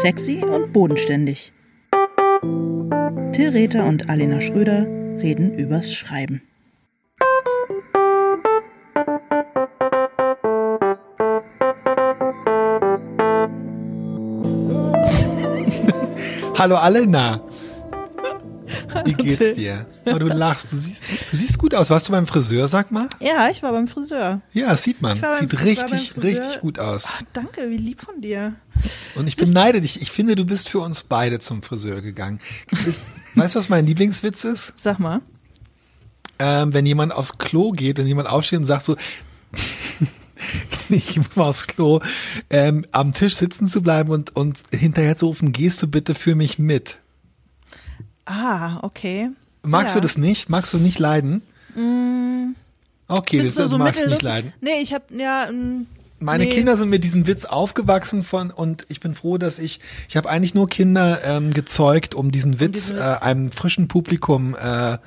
Sexy und bodenständig. Till Rether und Alena Schröder reden übers Schreiben. Hallo Alena. Wie geht's dir? Oh, du lachst, du siehst, du siehst gut aus. Warst du beim Friseur, sag mal? Ja, ich war beim Friseur. Ja, sieht man. Sieht richtig, richtig gut aus. Ach, danke, wie lieb von dir. Und ich beneide dich. Ich finde, du bist für uns beide zum Friseur gegangen. Ist, weißt du, was mein Lieblingswitz ist? Sag mal. Ähm, wenn jemand aufs Klo geht und jemand aufsteht und sagt so, ich muss mal aufs Klo, ähm, am Tisch sitzen zu bleiben und, und hinterher zu rufen, gehst du bitte für mich mit? Ah, okay. Magst Ja. du das nicht? Magst du nicht leiden? Okay, das, du du magst nicht leiden. Nee, ich hab, ja, mm, Meine nee. Kinder sind mit diesem Witz aufgewachsen von und ich bin froh, dass ich ich habe eigentlich nur Kinder ähm, gezeugt, um diesen Witz, diesen Äh, Witz. einem frischen Publikum äh,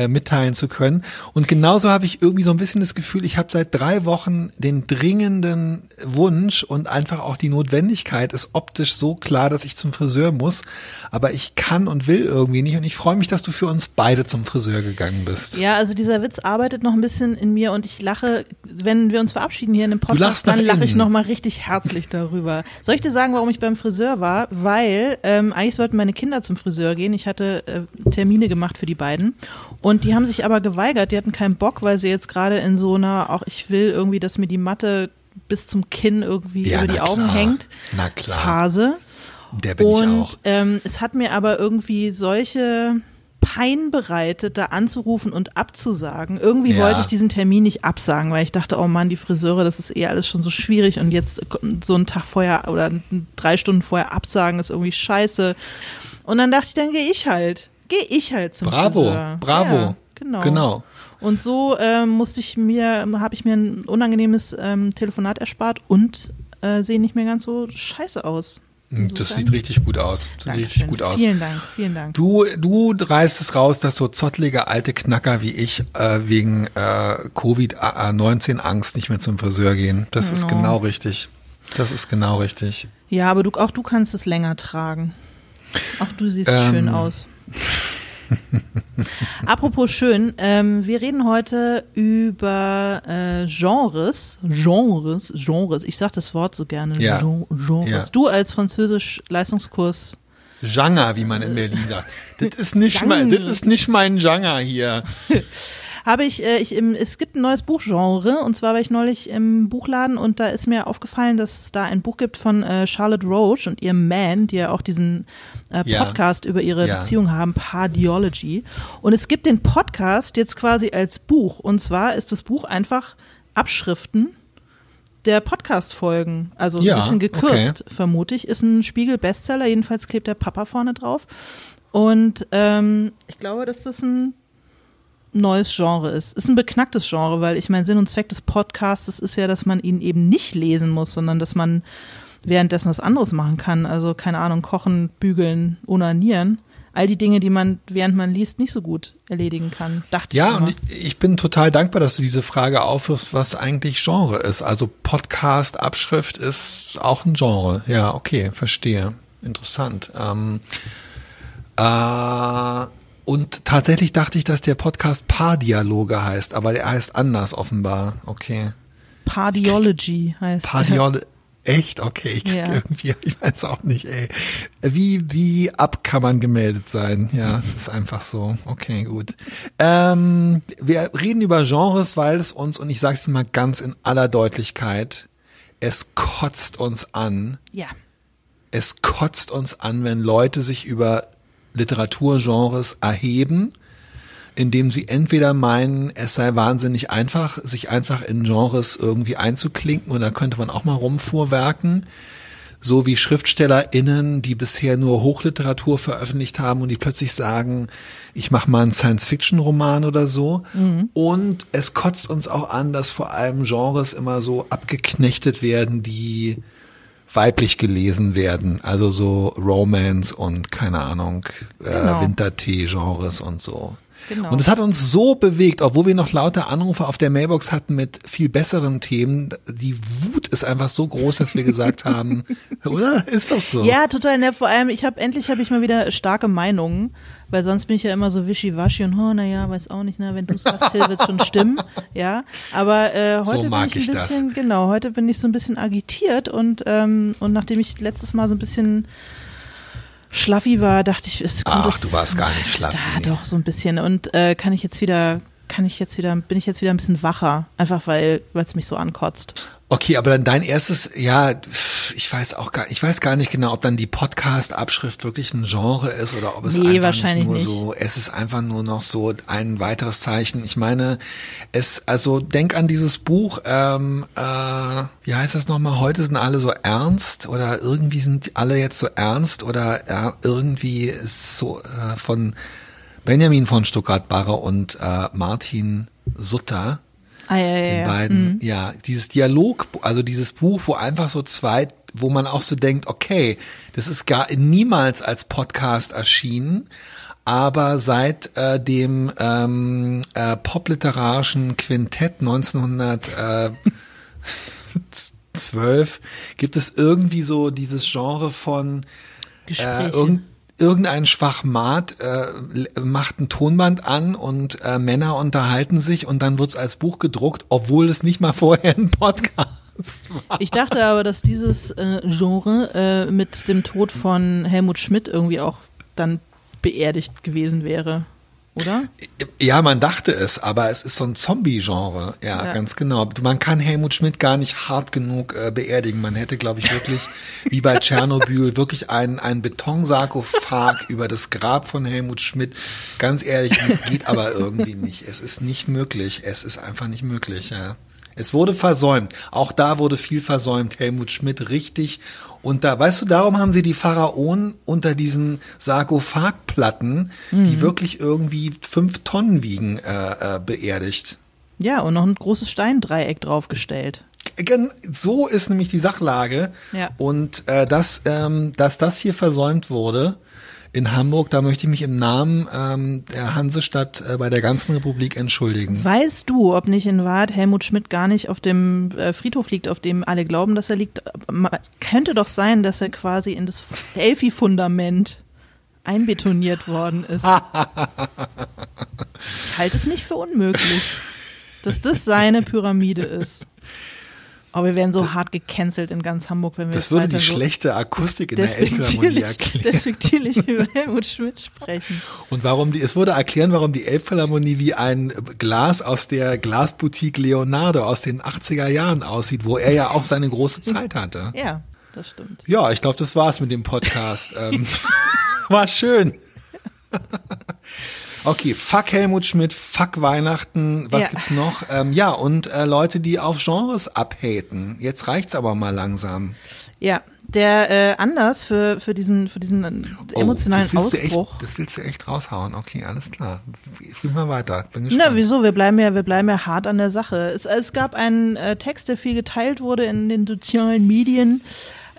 äh, mitteilen zu können. Und genauso habe ich irgendwie so ein bisschen das Gefühl, ich habe seit drei Wochen den dringenden Wunsch und einfach auch die Notwendigkeit, ist optisch so klar, dass ich zum Friseur muss, aber ich kann und will irgendwie nicht. Und ich freue mich, dass du für uns beide zum Friseur gegangen bist. Ja, also dieser Witz arbeitet noch ein bisschen in mir und ich lache, wenn wir uns verabschieden hier in dem Podcast, dann lache ich innen. noch mal richtig herzlich darüber. Soll ich dir sagen, warum ich beim Friseur war? Weil ähm, eigentlich sollten meine Kinder zum Friseur gehen. Ich hatte äh, Termine gemacht für die beiden und die haben sich aber geweigert. Die hatten keinen Bock, weil sie jetzt gerade in so einer, auch ich will irgendwie, dass mir die Matte bis zum Kinn irgendwie Ja, über die Augen klar. hängt. Na klar. Phase. Der bin ich Und auch. ähm, es hat mir aber irgendwie solche Pein bereitet, da anzurufen und abzusagen. Irgendwie Ja. wollte ich diesen Termin nicht absagen, weil ich dachte, oh Mann, die Friseure, das ist eh alles schon so schwierig und jetzt so einen Tag vorher oder drei Stunden vorher absagen ist irgendwie scheiße. Und dann dachte ich, dann gehe ich halt. Gehe ich halt zum Bravo, Friseur. bravo. Ja, genau. Genau. Und so ähm, musste ich mir, habe ich mir ein unangenehmes ähm, Telefonat erspart und äh, sehe nicht mehr ganz so scheiße aus. Das Insofern- sieht richtig gut aus. Das sieht richtig gut aus. Vielen Dank, vielen Dank. Du, du reißt es raus, dass so zottlige alte Knacker wie ich äh, wegen äh, Covid-19-Angst nicht mehr zum Friseur gehen. Das ist Oh. genau richtig. Das ist genau richtig. Ja, aber du, auch du kannst es länger tragen. Auch du siehst Ähm. schön aus. Apropos schön, ähm, wir reden heute über äh, Genres, Genres, Genres. Ich sage das Wort so gerne. Ja. Gen- Genres. Ja. Du als Französisch-Leistungskurs. Genre, wie man in Berlin sagt. Das ist nicht mein, das ist nicht mein Genre hier. Habe ich, äh, ich im, es gibt ein neues Buchgenre und zwar war ich neulich im Buchladen und da ist mir aufgefallen, dass es da ein Buch gibt von äh, Charlotte Roach und ihrem Man, die ja auch diesen äh, Ja. Podcast über ihre Ja. Beziehung haben, Pardiology. Und es gibt den Podcast jetzt quasi als Buch und zwar ist das Buch einfach Abschriften der Podcast-Folgen, also ein Ja, bisschen gekürzt, vermute ich. Ist ein Spiegel-Bestseller, jedenfalls klebt der Papa vorne drauf. Und ähm, ich glaube, dass das ein neues Genre ist. Ist ein beknacktes Genre, weil ich mein Sinn und Zweck des Podcasts ist ja, dass man ihn eben nicht lesen muss, sondern dass man währenddessen was anderes machen kann. Also keine Ahnung, kochen, bügeln, onanieren. All die Dinge, die man, während man liest, nicht so gut erledigen kann. Dachte Ja, ich immer. und ich, ich bin total dankbar, dass du diese Frage aufwirfst, was eigentlich Genre ist. Also Podcast, Abschrift ist auch ein Genre. Ja, okay, verstehe. Interessant. Ähm, äh, und tatsächlich dachte ich, dass der Podcast Paardialoge heißt, aber der heißt anders offenbar. Okay. Pardiology heißt Pardiol Echt? Okay, ich krieg Ja. irgendwie, ich weiß auch nicht, ey. Wie, wie ab kann man gemeldet sein? Ja, es ist einfach so. Okay, gut. Ähm, wir reden über Genres, weil es uns, und ich sage es mal ganz in aller Deutlichkeit, es kotzt uns an, Ja. es kotzt uns an, wenn Leute sich über Literaturgenres erheben, indem sie entweder meinen, es sei wahnsinnig einfach, sich einfach in Genres irgendwie einzuklinken und da könnte man auch mal rumfuhrwerken, so wie SchriftstellerInnen, die bisher nur Hochliteratur veröffentlicht haben und die plötzlich sagen, ich mache mal einen Science-Fiction-Roman oder so. Und es kotzt uns auch an, dass vor allem Genres immer so abgeknechtet werden, die weiblich gelesen werden. Also so Romance und keine Ahnung, äh, Genau. Wintertee-Genres und so. Genau. Und es hat uns so bewegt, obwohl wir noch lauter Anrufe auf der Mailbox hatten mit viel besseren Themen. Die Wut ist einfach so groß, dass wir gesagt haben, oder? Ist das so? Ja, total. Ne, vor allem, ich habe endlich habe ich mal wieder starke Meinungen, weil sonst bin ich ja immer so wischiwaschi und oh, naja, weiß auch nicht, ne, wenn du es sagst, Till, wird schon stimmen. Ja, aber äh, heute mag bin ich ein ich das. bisschen, genau, heute bin ich so ein bisschen agitiert und ähm, und nachdem ich letztes Mal so ein bisschen schlaffi war, dachte ich, es kommt Ach, du warst gar nicht schlaffi. Ja, doch so ein bisschen und äh, kann ich jetzt wieder kann ich jetzt wieder bin ich jetzt wieder ein bisschen wacher, einfach weil weil es mich so ankotzt. Okay, aber dann dein erstes, ja, ich weiß auch gar, ich weiß gar nicht genau, ob dann die Podcast-Abschrift wirklich ein Genre ist oder ob es Nee, einfach wahrscheinlich nicht nur nicht. so, es ist einfach nur noch so ein weiteres Zeichen. Ich meine, es, also denk an dieses Buch, ähm, äh, wie heißt das nochmal? Heute sind alle so ernst oder irgendwie sind alle jetzt so ernst oder äh, irgendwie ist so äh, von Benjamin von Stuttgart-Barre und äh, Martin Sutter Ah, ja, ja, den beiden, ja, dieses Dialog, also dieses Buch, wo einfach so zwei, wo man auch so denkt, okay, das ist gar niemals als Podcast erschienen, aber seit äh, dem ähm, äh, popliterarischen Quintett 1912 gibt es irgendwie so dieses Genre von Gespräche. äh, irgend, irgendein Schwachmat äh, macht ein Tonband an und äh, Männer unterhalten sich und dann wird's als Buch gedruckt, obwohl es nicht mal vorher ein Podcast war. Ich dachte aber, dass dieses äh, Genre äh, mit dem Tod von Helmut Schmidt irgendwie auch dann beerdigt gewesen wäre, oder? Ja, man dachte es, aber es ist so ein Zombie-Genre. Ja, Ja. ganz genau. Man kann Helmut Schmidt gar nicht hart genug äh, beerdigen. Man hätte, glaube ich, wirklich, wie bei Tschernobyl, wirklich einen, einen Betonsarkophag über das Grab von Helmut Schmidt. Ganz ehrlich, es geht aber irgendwie nicht. Es ist nicht möglich. Es ist einfach nicht möglich, ja. Es wurde versäumt. Auch da wurde viel versäumt. Helmut Schmidt richtig. Und da, weißt du, darum haben sie die Pharaonen unter diesen Sarkophagplatten, die wirklich irgendwie fünf Tonnen wiegen, äh, äh, beerdigt. Ja, und noch ein großes Steindreieck draufgestellt. So ist nämlich die Sachlage. Ja. Und äh, dass, ähm, dass das hier versäumt wurde in Hamburg, da möchte ich mich im Namen ähm, der Hansestadt äh, bei der ganzen Republik entschuldigen. Weißt du, ob nicht in Wahrheit Helmut Schmidt gar nicht auf dem äh, Friedhof liegt, auf dem alle glauben, dass er liegt? Ma- Könnte doch sein, dass er quasi in das Elfi-Fundament einbetoniert worden ist. ich halte es nicht für unmöglich, dass das seine Pyramide ist. Aber wir werden so hart gecancelt in ganz Hamburg, wenn wir Das würde die so schlechte Akustik in der Elbphilharmonie erklären. despektierlich über Helmut Schmidt sprechen. Und warum die, es würde erklären, warum die Elbphilharmonie wie ein Glas aus der Glasboutique Leonardo aus den 80er Jahren aussieht, wo er ja auch seine große Zeit hatte. Ja, das stimmt. Ja, ich glaube, das war's mit dem Podcast. ähm, war schön. Okay, fuck Helmut Schmidt, fuck Weihnachten, was Ja. gibt's noch? Ähm, ja, und äh, Leute, die auf Genres abhaten. Jetzt reicht's aber mal langsam. Ja, der äh, Anlass für, für diesen, für diesen äh, emotionalen Oh, das willst Ausbruch. Du echt, das willst du echt raushauen. Okay, alles klar. Flieg mal weiter. Bin gespannt. Na, wieso? Wir bleiben ja, wir bleiben ja hart an der Sache. Es, es gab einen äh, Text, der viel geteilt wurde in den sozialen Medien,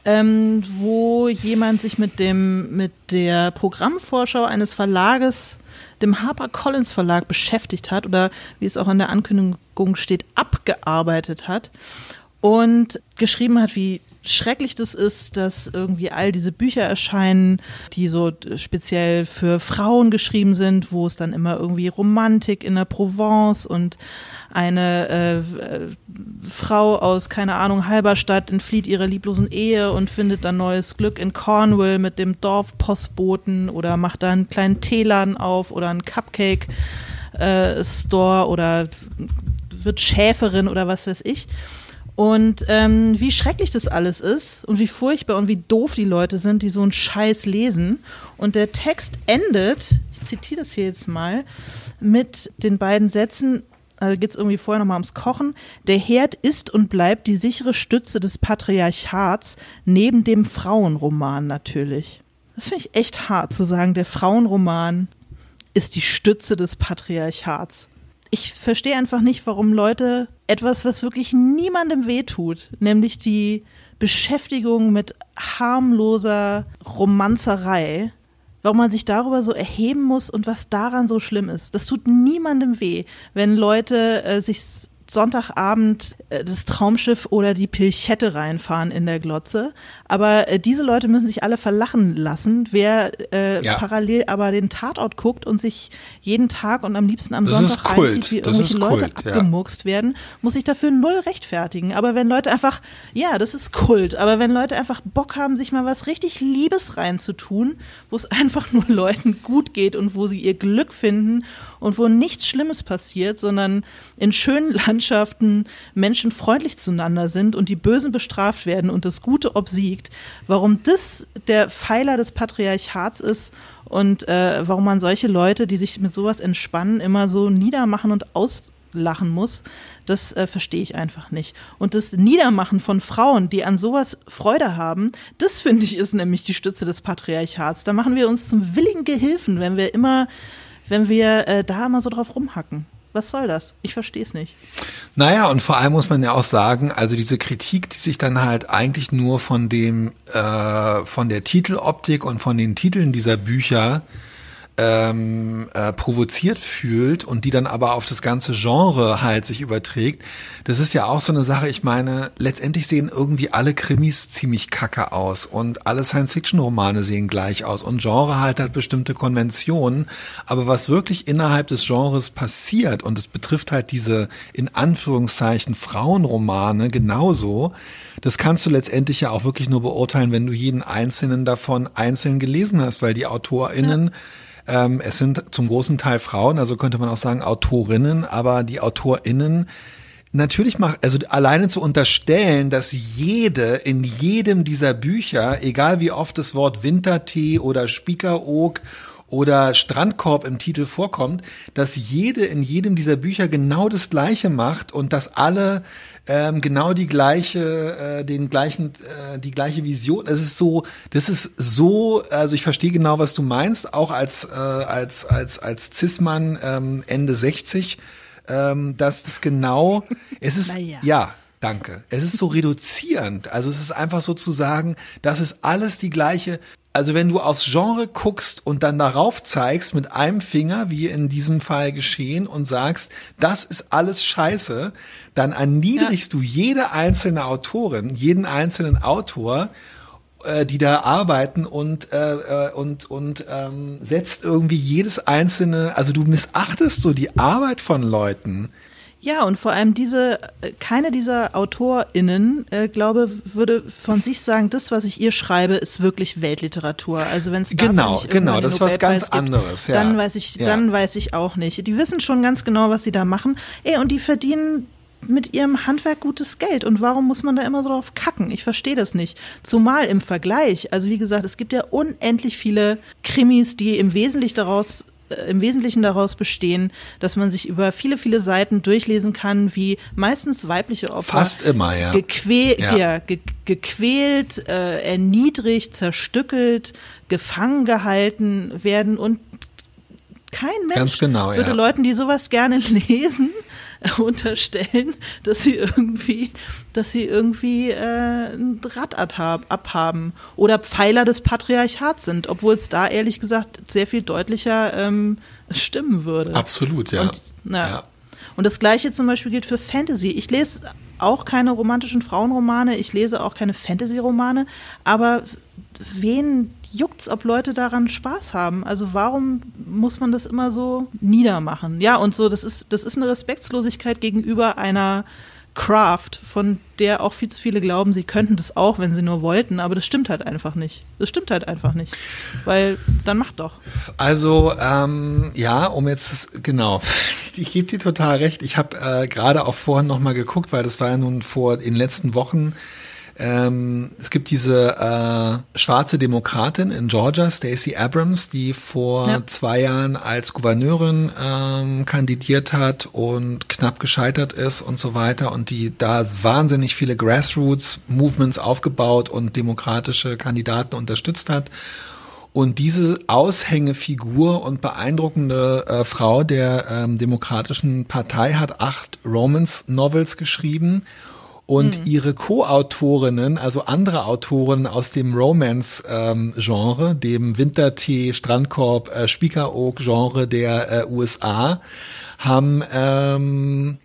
ähm, wo jemand sich mit dem, mit der Programmvorschau eines Verlages, dem HarperCollins Verlag, beschäftigt hat oder wie es auch in der Ankündigung steht, abgearbeitet hat und geschrieben hat, wie schrecklich das ist, dass irgendwie all diese Bücher erscheinen, die so speziell für Frauen geschrieben sind, wo es dann immer irgendwie Romantik in der Provence und eine äh, äh, Frau aus, keine Ahnung, Halberstadt entflieht ihrer lieblosen Ehe und findet dann neues Glück in Cornwall mit dem Dorfpostboten oder macht da einen kleinen Teeladen auf oder einen Cupcake-Store oder wird Schäferin oder was weiß ich. Und ähm, wie schrecklich das alles ist und wie furchtbar und wie doof die Leute sind, die so einen Scheiß lesen. Und der Text endet, ich zitiere das hier jetzt mal, mit den beiden Sätzen, also geht es irgendwie vorher nochmal ums Kochen. Der Herd ist und bleibt die sichere Stütze des Patriarchats, neben dem Frauenroman natürlich. Das finde ich echt hart zu sagen, der Frauenroman ist die Stütze des Patriarchats. Ich verstehe einfach nicht, warum Leute etwas, was wirklich niemandem wehtut, nämlich die Beschäftigung mit harmloser Romanzerei, warum man sich darüber so erheben muss und was daran so schlimm ist. Das tut niemandem weh, wenn Leute äh, sich Sonntagabend äh, das Traumschiff oder die Pilchette reinfahren in der Glotze. Aber äh, diese Leute müssen sich alle verlachen lassen. Wer äh, ja. parallel aber den Tatort guckt und sich jeden Tag und am liebsten am das Sonntag reinzieht, wie irgendwelche Leute Kult, abgemurkst ja. werden, muss sich dafür null rechtfertigen. Aber wenn Leute einfach, ja, das ist Kult, aber wenn Leute einfach Bock haben, sich mal was richtig Liebes reinzutun, wo es einfach nur Leuten gut geht und wo sie ihr Glück finden und wo nichts Schlimmes passiert, sondern in schönen Landschaften Menschen freundlich zueinander sind und die Bösen bestraft werden und das Gute obsiegt, warum das der Pfeiler des Patriarchats ist und äh, warum man solche Leute, die sich mit sowas entspannen, immer so niedermachen und auslachen muss, das äh, verstehe ich einfach nicht. Und das Niedermachen von Frauen, die an sowas Freude haben, das finde ich ist nämlich die Stütze des Patriarchats. Da machen wir uns zum willigen Gehilfen, wenn wir immer wenn wir äh, da mal so drauf rumhacken. Was soll das? Ich verstehe es nicht. Naja, und vor allem muss man ja auch sagen, also diese Kritik, die sich dann halt eigentlich nur von dem, äh, von der Titeloptik und von den Titeln dieser Bücher ähm, äh, provoziert fühlt und die dann aber auf das ganze Genre halt sich überträgt, das ist ja auch so eine Sache, ich meine, letztendlich sehen irgendwie alle Krimis ziemlich kacke aus und alle Science-Fiction-Romane sehen gleich aus und Genre halt hat bestimmte Konventionen, aber was wirklich innerhalb des Genres passiert und es betrifft halt diese in Anführungszeichen Frauenromane genauso, das kannst du letztendlich ja auch wirklich nur beurteilen, wenn du jeden einzelnen davon einzeln gelesen hast, weil die AutorInnen ja ähm, es sind zum großen Teil Frauen, also könnte man auch sagen Autorinnen, aber die AutorInnen Natürlich macht, also alleine zu unterstellen, dass jede in jedem dieser Bücher, egal wie oft das Wort Wintertee oder Spiekeroog oder Strandkorb im Titel vorkommt, dass jede in jedem dieser Bücher genau das Gleiche macht und dass alle ähm, genau die gleiche, äh, den gleichen, äh, die gleiche Vision. Es ist so, das ist so, also ich verstehe genau, was du meinst, auch als äh, als als als Cis-Mann ähm, Ende 60, ähm, dass das genau, es ist naja. ja. Danke. Es ist so reduzierend. Also es ist einfach so zu sagen, das ist alles die gleiche, also wenn du aufs Genre guckst und dann darauf zeigst mit einem Finger, wie in diesem Fall geschehen, und sagst, das ist alles scheiße, dann erniedrigst ja. du jede einzelne Autorin, jeden einzelnen Autor, äh, die da arbeiten und äh, äh, und und ähm, setzt irgendwie jedes einzelne, also du missachtest so die Arbeit von Leuten. Ja, und vor allem diese, keine dieser AutorInnen, äh, glaube, würde von sich sagen, das, was ich ihr schreibe, ist wirklich Weltliteratur. Also wenn es genau, genau, das ist was ganz gibt, anderes. Ja. Dann weiß ich, ja. dann weiß ich auch nicht. Die wissen schon ganz genau, was sie da machen. Ey, und die verdienen mit ihrem Handwerk gutes Geld. Und warum muss man da immer so drauf kacken? Ich verstehe das nicht. Zumal im Vergleich, also wie gesagt, es gibt ja unendlich viele Krimis, die im Wesentlichen daraus äh, im Wesentlichen daraus bestehen, dass man sich über viele, viele Seiten durchlesen kann, wie meistens weibliche Opfer Fast immer, ja. Gequäl ja. ja ge gequält, äh, erniedrigt, zerstückelt, gefangen gehalten werden und kein Mensch genau, würde ja. Leuten, die sowas gerne lesen, unterstellen, dass sie irgendwie, dass sie irgendwie äh, ein Rad abhaben oder Pfeiler des Patriarchats sind, obwohl es da ehrlich gesagt sehr viel deutlicher ähm, stimmen würde. Absolut, ja. Und, na, ja. und das gleiche zum Beispiel gilt für Fantasy. Ich lese auch keine romantischen Frauenromane, ich lese auch keine Fantasy-Romane, aber wen juckt's, ob Leute daran Spaß haben? Also warum muss man das immer so niedermachen? Ja, und so, das ist, das ist eine Respektslosigkeit gegenüber einer Craft, von der auch viel zu viele glauben, sie könnten das auch, wenn sie nur wollten, aber das stimmt halt einfach nicht. Das stimmt halt einfach nicht. Weil dann macht doch. Also, ähm, ja, um jetzt, genau, ich gebe dir total recht. Ich habe äh, gerade auch vorhin nochmal geguckt, weil das war ja nun vor in den letzten Wochen ähm, es gibt diese äh, schwarze Demokratin in Georgia, Stacey Abrams, die vor ja. zwei Jahren als Gouverneurin ähm, kandidiert hat und knapp gescheitert ist und so weiter und die da wahnsinnig viele Grassroots-Movements aufgebaut und demokratische Kandidaten unterstützt hat. Und diese Aushängefigur und beeindruckende äh, Frau der ähm, Demokratischen Partei hat acht Romance-Novels geschrieben und mhm. ihre Co-Autorinnen, also andere Autoren aus dem Romance-Genre, ähm, dem Wintertee, Strandkorb, äh, Spiekeroog-Genre der äh, USA, haben ähm,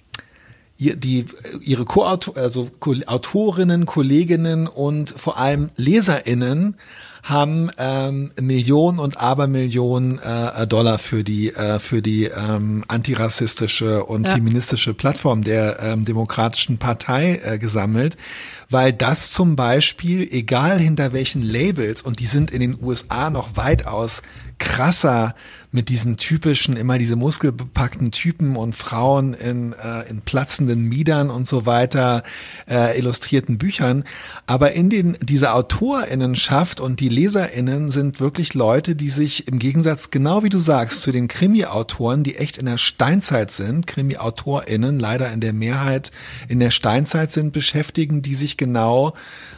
die ihre Co-Autor, also Autorinnen, Kolleginnen und vor allem LeserInnen haben ähm, Millionen und Abermillionen äh, Dollar für die äh, für die ähm, antirassistische und ja. feministische Plattform der ähm, Demokratischen Partei äh, gesammelt, weil das zum Beispiel, egal hinter welchen Labels, und die sind in den USA noch weitaus krasser mit diesen typischen, immer diese muskelbepackten Typen und Frauen in, äh, in platzenden Miedern und so weiter, äh, illustrierten Büchern. Aber in den, diese AutorInnenschaft und die LeserInnen sind wirklich Leute, die sich im Gegensatz, genau wie du sagst, zu den Krimi-Autoren, die echt in der Steinzeit sind, Krimi-AutorInnen leider in der Mehrheit in der Steinzeit sind, beschäftigen, die sich genau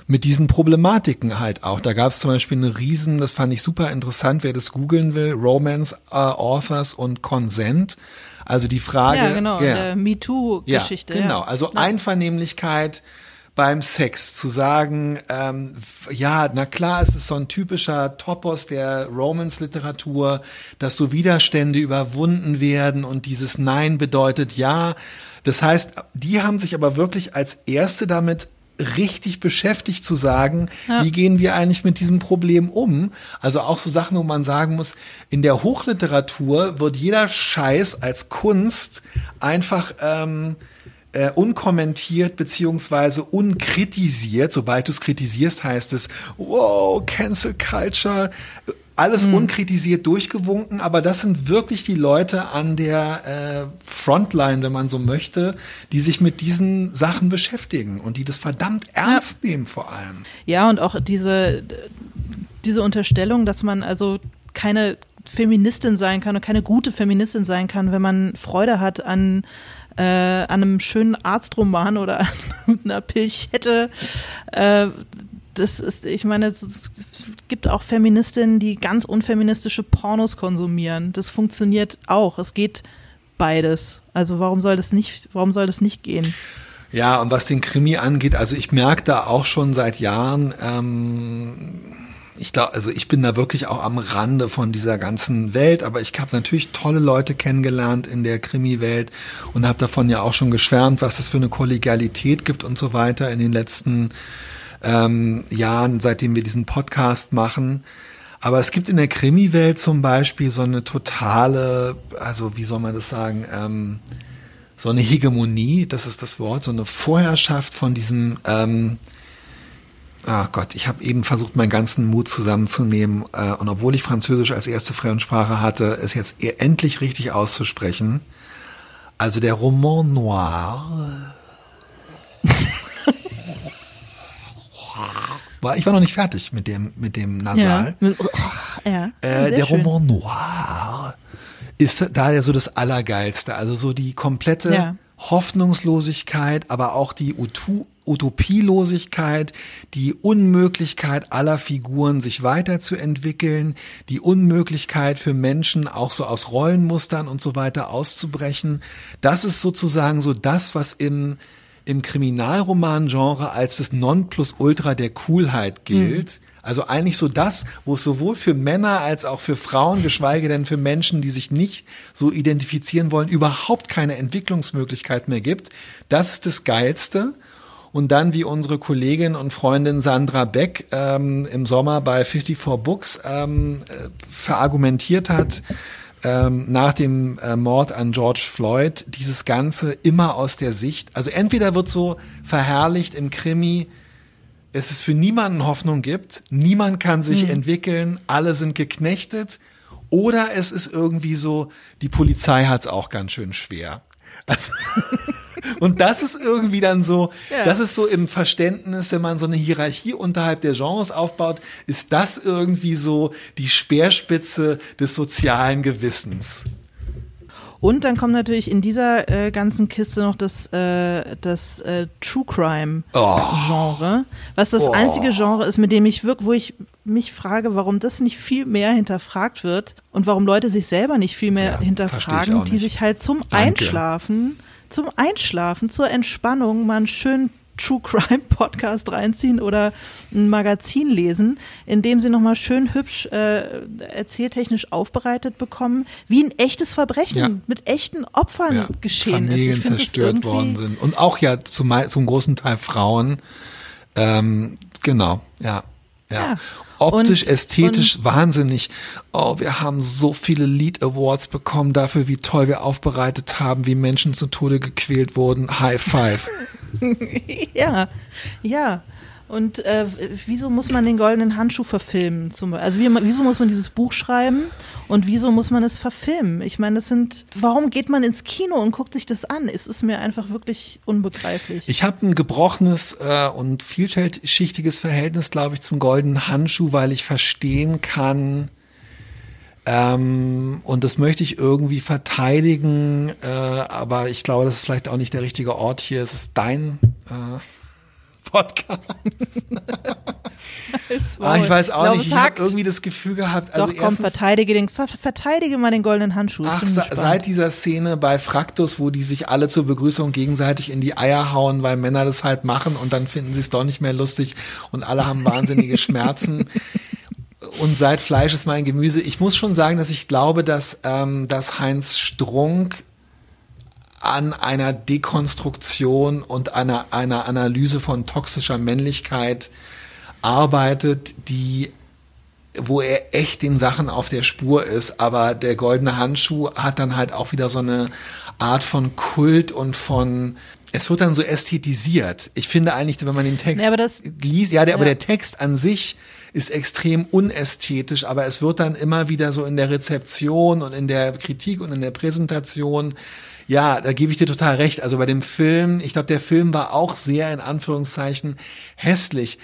mit diesen Problematiken halt auch. Da gab es zum Beispiel eine Riesen, das fand ich super interessant, wer das googeln will, Romance uh, Authors und Consent. Also die Frage. Ja, genau, ja. der MeToo-Geschichte. Ja, genau, also ja. Einvernehmlichkeit beim Sex zu sagen, ähm, ja, na klar, es ist so ein typischer Topos der Romance-Literatur, dass so Widerstände überwunden werden und dieses Nein bedeutet Ja. Das heißt, die haben sich aber wirklich als Erste damit richtig beschäftigt zu sagen, ja. wie gehen wir eigentlich mit diesem Problem um? Also auch so Sachen, wo man sagen muss, in der Hochliteratur wird jeder Scheiß als Kunst einfach ähm, äh, unkommentiert beziehungsweise unkritisiert. Sobald du es kritisierst, heißt es, wow, Cancel Culture alles mhm. unkritisiert durchgewunken, aber das sind wirklich die Leute an der äh, Frontline, wenn man so möchte, die sich mit diesen Sachen beschäftigen und die das verdammt ernst ja. nehmen vor allem. Ja, und auch diese, diese Unterstellung, dass man also keine Feministin sein kann und keine gute Feministin sein kann, wenn man Freude hat an äh, an einem schönen Arztroman oder an einer Pilchette. Äh, das ist, ich meine, es gibt auch Feministinnen, die ganz unfeministische Pornos konsumieren. Das funktioniert auch. Es geht beides. Also warum soll das nicht, warum soll das nicht gehen? Ja, und was den Krimi angeht, also ich merke da auch schon seit Jahren, ähm, ich glaube, also ich bin da wirklich auch am Rande von dieser ganzen Welt, aber ich habe natürlich tolle Leute kennengelernt in der Krimi-Welt und habe davon ja auch schon geschwärmt, was es für eine Kollegialität gibt und so weiter in den letzten ähm, Jahren, seitdem wir diesen Podcast machen. Aber es gibt in der Krimi-Welt zum Beispiel so eine totale, also wie soll man das sagen, ähm, so eine Hegemonie, das ist das Wort, so eine Vorherrschaft von diesem, ähm, ah Gott, ich habe eben versucht, meinen ganzen Mut zusammenzunehmen äh, und obwohl ich Französisch als erste Fremdsprache hatte, es jetzt endlich richtig auszusprechen. Also der Roman Noir war, ich war noch nicht fertig mit dem, mit dem Nasal. Ja. ja. Äh, der schön. Roman Noir ist da ja so das Allergeilste. Also so die komplette ja. Hoffnungslosigkeit, aber auch die Utu Utopielosigkeit, die Unmöglichkeit aller Figuren, sich weiterzuentwickeln, die Unmöglichkeit für Menschen auch so aus Rollenmustern und so weiter auszubrechen. Das ist sozusagen so das, was im im Kriminalroman-Genre als das Nonplusultra der Coolheit gilt. Mhm. Also eigentlich so das, wo es sowohl für Männer als auch für Frauen, geschweige denn für Menschen, die sich nicht so identifizieren wollen, überhaupt keine Entwicklungsmöglichkeit mehr gibt. Das ist das Geilste. Und dann, wie unsere Kollegin und Freundin Sandra Beck ähm, im Sommer bei 54 Books ähm, äh, verargumentiert hat, ähm, nach dem äh, Mord an George Floyd dieses Ganze immer aus der Sicht, also entweder wird so verherrlicht im Krimi, es ist für niemanden Hoffnung gibt, niemand kann sich mhm. entwickeln, alle sind geknechtet, oder es ist irgendwie so, die Polizei hat es auch ganz schön schwer. Also und das ist irgendwie dann so, ja. das ist so im Verständnis, wenn man so eine Hierarchie unterhalb der Genres aufbaut, ist das irgendwie so die Speerspitze des sozialen Gewissens. Und dann kommt natürlich in dieser äh, ganzen Kiste noch das, äh, das äh, True Crime oh. Genre, was das oh. einzige Genre ist, mit dem ich wirklich, wo ich mich frage, warum das nicht viel mehr hinterfragt wird und warum Leute sich selber nicht viel mehr ja, hinterfragen, die sich halt zum Danke. Einschlafen zum Einschlafen, zur Entspannung mal einen schönen True Crime Podcast reinziehen oder ein Magazin lesen, in dem sie nochmal schön hübsch äh, erzähltechnisch aufbereitet bekommen, wie ein echtes Verbrechen Ja. mit echten Opfern ja, geschehen ist. Familien find das zerstört worden sind. Und auch ja zum, zum großen Teil Frauen. Ähm, genau, ja. Ja. Ja. Optisch, Und- ästhetisch, wahnsinnig. Oh, wir haben so viele Lead Awards bekommen dafür, wie toll wir aufbereitet haben, wie Menschen zu Tode gequält wurden. High five. Ja, ja. Und äh, wieso muss man den goldenen Handschuh verfilmen? Zum, also wie, wieso muss man dieses Buch schreiben und wieso muss man es verfilmen? Ich meine, das sind, warum geht man ins Kino und guckt sich das an? Es ist mir einfach wirklich unbegreiflich. Ich habe ein gebrochenes äh, und vielschichtiges Verhältnis, glaube ich, zum goldenen Handschuh, weil ich verstehen kann, ähm, und das möchte ich irgendwie verteidigen, äh, aber ich glaube, das ist vielleicht auch nicht der richtige Ort hier. Es ist dein äh, Podcast. Ah, ich weiß auch glaub, nicht. Ich habe irgendwie das Gefühl gehabt, also Doch, komm, erstens, verteidige, den, ver verteidige mal den goldenen Handschuh. Ach, seit dieser Szene bei Fraktus, wo die sich alle zur Begrüßung gegenseitig in die Eier hauen, weil Männer das halt machen und dann finden sie es doch nicht mehr lustig und alle haben wahnsinnige Schmerzen. Und seit Fleisch ist mein Gemüse. Ich muss schon sagen, dass ich glaube, dass, ähm, dass Heinz Strunk an einer Dekonstruktion und einer, einer Analyse von toxischer Männlichkeit arbeitet, die wo er echt den Sachen auf der Spur ist, aber der goldene Handschuh hat dann halt auch wieder so eine Art von Kult und von es wird dann so ästhetisiert. Ich finde eigentlich, wenn man den Text Ja, aber das- liest, ja, der, aber Ja. der Text an sich ist extrem unästhetisch, aber es wird dann immer wieder so in der Rezeption und in der Kritik und in der Präsentation ja, da gebe ich dir total recht. Also bei dem Film, ich glaube, der Film war auch sehr in Anführungszeichen hässlich.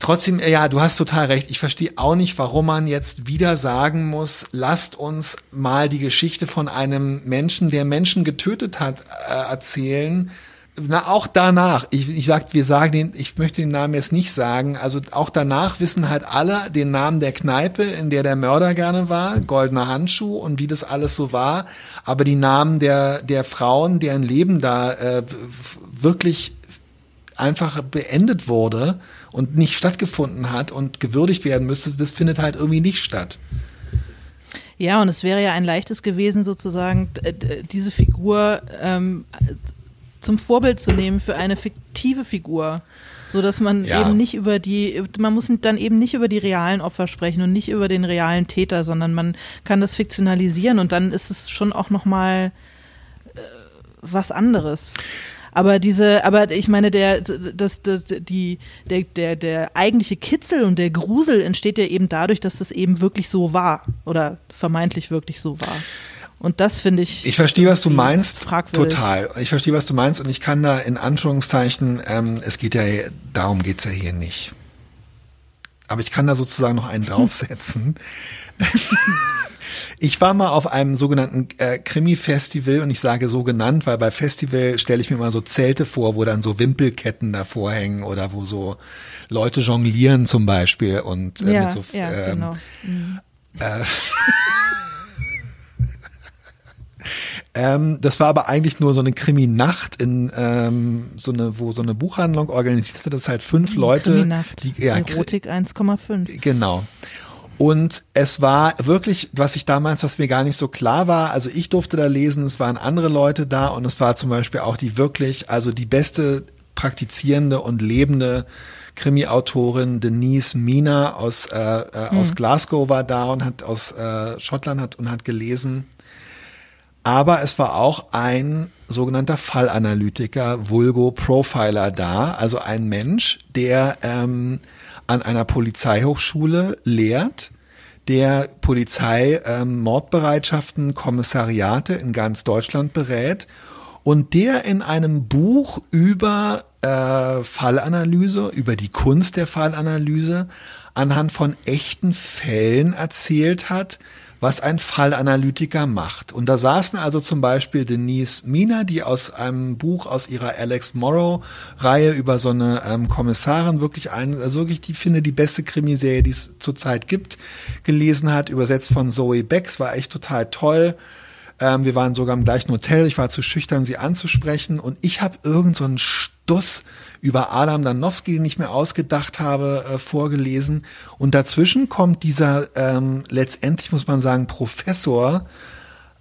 Trotzdem, ja, du hast total recht. Ich verstehe auch nicht, warum man jetzt wieder sagen muss, lasst uns mal die Geschichte von einem Menschen, der Menschen getötet hat, äh, erzählen. Na, auch danach, ich, ich sag, wir sagen den, ich möchte den Namen jetzt nicht sagen, also auch danach wissen halt alle den Namen der Kneipe, in der der Mörder gerne war, goldener Handschuh und wie das alles so war, aber die Namen der, der Frauen, deren Leben da äh, wirklich einfach beendet wurde und nicht stattgefunden hat und gewürdigt werden müsste, das findet halt irgendwie nicht statt. Ja, und es wäre ja ein leichtes gewesen, sozusagen diese Figur ähm, zum Vorbild zu nehmen für eine fiktive Figur, so dass man Ja. eben nicht über die, man muss dann eben nicht über die realen Opfer sprechen und nicht über den realen Täter, sondern man kann das fiktionalisieren und dann ist es schon auch noch mal äh, was anderes. Aber diese, aber ich meine, der, das, das, die, der, der, der eigentliche Kitzel und der Grusel entsteht ja eben dadurch, dass das eben wirklich so war oder vermeintlich wirklich so war. Und das finde ich. Ich verstehe, was du meinst. Fragwürdig. Total. Ich verstehe, was du meinst und ich kann da in Anführungszeichen, ähm, es geht ja, darum geht's ja hier nicht. Aber ich kann da sozusagen noch einen draufsetzen. Ich war mal auf einem sogenannten äh, Krimi-Festival und ich sage so genannt, weil bei Festival stelle ich mir mal so Zelte vor, wo dann so Wimpelketten davor hängen oder wo so Leute jonglieren zum Beispiel und äh, Ja, mit so ja, ähm, genau. Mhm. Ähm, das war aber eigentlich nur so eine Krimi-Nacht in ähm, so eine, wo so eine Buchhandlung organisiert hat, das halt fünf Leute, Krimi-Nacht. die ja, Erotik 1,5. Genau. Und es war wirklich, was ich damals, was mir gar nicht so klar war, also ich durfte da lesen, es waren andere Leute da und es war zum Beispiel auch die wirklich, also die beste praktizierende und lebende Krimi-Autorin Denise Mina aus, äh, äh, aus Glasgow war da und hat aus äh, Schottland hat und hat gelesen. Aber es war auch ein sogenannter Fallanalytiker, Vulgo Profiler da, also ein Mensch, der ähm, an einer Polizeihochschule lehrt, der Polizei ähm, Mordbereitschaften, Kommissariate in ganz Deutschland berät und der in einem Buch über äh, Fallanalyse, über die Kunst der Fallanalyse anhand von echten Fällen erzählt hat, was ein Fallanalytiker macht. Und da saßen also zum Beispiel Denise Mina, die aus einem Buch aus ihrer Alex Morrow-Reihe über so eine ähm, Kommissarin wirklich ein, also wirklich, die finde die beste Krimiserie, die es zurzeit gibt, gelesen hat, übersetzt von Zoe Becks, war echt total toll. Ähm, wir waren sogar im gleichen Hotel. Ich war zu schüchtern, sie anzusprechen. Und ich habe irgend so einen Stuss über Adam Danowski, den ich mir ausgedacht habe, äh, vorgelesen. Und dazwischen kommt dieser ähm, letztendlich, muss man sagen, Professor,